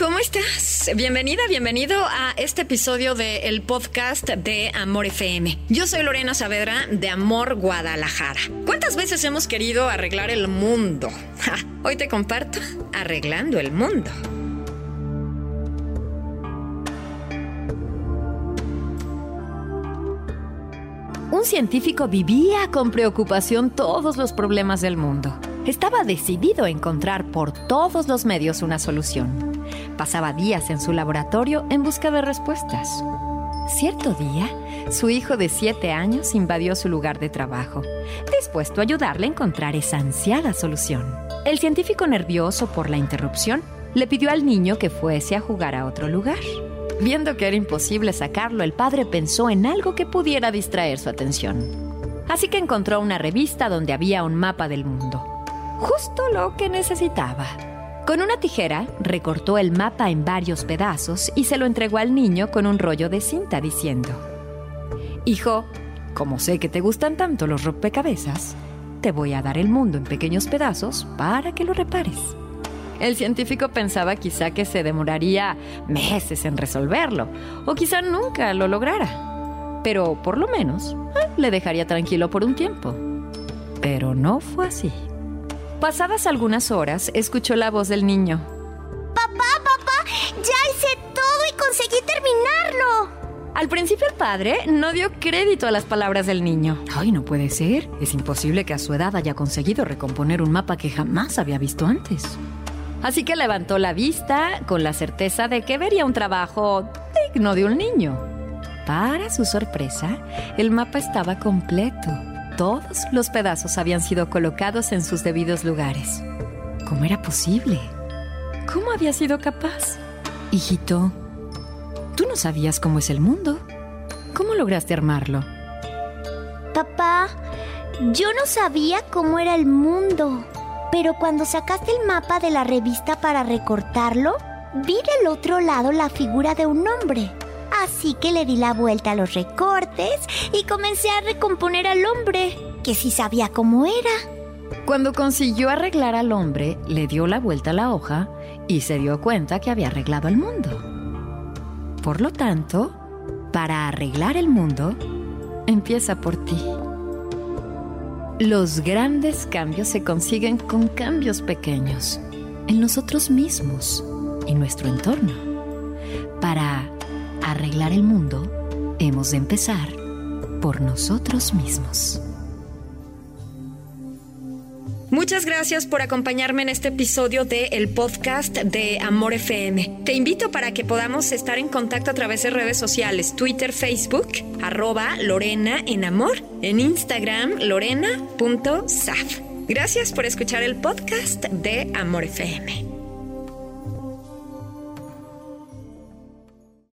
¿cómo estás? Bienvenida, bienvenido a este episodio del podcast de Amor FM. Yo soy Lorena Saavedra de Amor Guadalajara. ¿Cuántas veces hemos querido arreglar el mundo? hoy te comparto Arreglando el Mundo. Un científico vivía con preocupación todos los problemas del mundo. Estaba decidido a encontrar por todos los medios una solución. Pasaba días en su laboratorio en busca de respuestas. Cierto día, su hijo de siete años invadió su lugar de trabajo, dispuesto a ayudarle a encontrar esa ansiada solución. El científico nervioso por la interrupción le pidió al niño que fuese a jugar a otro lugar. Viendo que era imposible sacarlo, el padre pensó en algo que pudiera distraer su atención. Así que encontró una revista donde había un mapa del mundo justo lo que necesitaba. Con una tijera recortó el mapa en varios pedazos y se lo entregó al niño con un rollo de cinta diciendo, Hijo, como sé que te gustan tanto los rompecabezas, te voy a dar el mundo en pequeños pedazos para que lo repares. El científico pensaba quizá que se demoraría meses en resolverlo, o quizá nunca lo lograra. Pero por lo menos eh, le dejaría tranquilo por un tiempo. Pero no fue así. Pasadas algunas horas, escuchó la voz del niño. Papá, papá, ya hice todo y conseguí terminarlo. Al principio el padre no dio crédito a las palabras del niño. Ay, no puede ser. Es imposible que a su edad haya conseguido recomponer un mapa que jamás había visto antes. Así que levantó la vista con la certeza de que vería un trabajo digno de un niño. Para su sorpresa, el mapa estaba completo todos los pedazos habían sido colocados en sus debidos lugares. ¿Cómo era posible? ¿Cómo había sido capaz? Hijito, tú no sabías cómo es el mundo. ¿Cómo lograste armarlo? Papá, yo no sabía cómo era el mundo, pero cuando sacaste el mapa de la revista para recortarlo, vi del otro lado la figura de un hombre. Así que le di la vuelta a los recortes y comencé a recomponer al hombre, que sí sabía cómo era. Cuando consiguió arreglar al hombre, le dio la vuelta a la hoja y se dio cuenta que había arreglado el mundo. Por lo tanto, para arreglar el mundo, empieza por ti. Los grandes cambios se consiguen con cambios pequeños en nosotros mismos y nuestro entorno. Para arreglar el mundo, hemos de empezar por nosotros mismos. Muchas gracias por acompañarme en este episodio de el podcast de Amor FM. Te invito para que podamos estar en contacto a través de redes sociales, Twitter, Facebook, arroba Lorena en Amor, en Instagram, lorena.saf. Gracias por escuchar el podcast de Amor FM.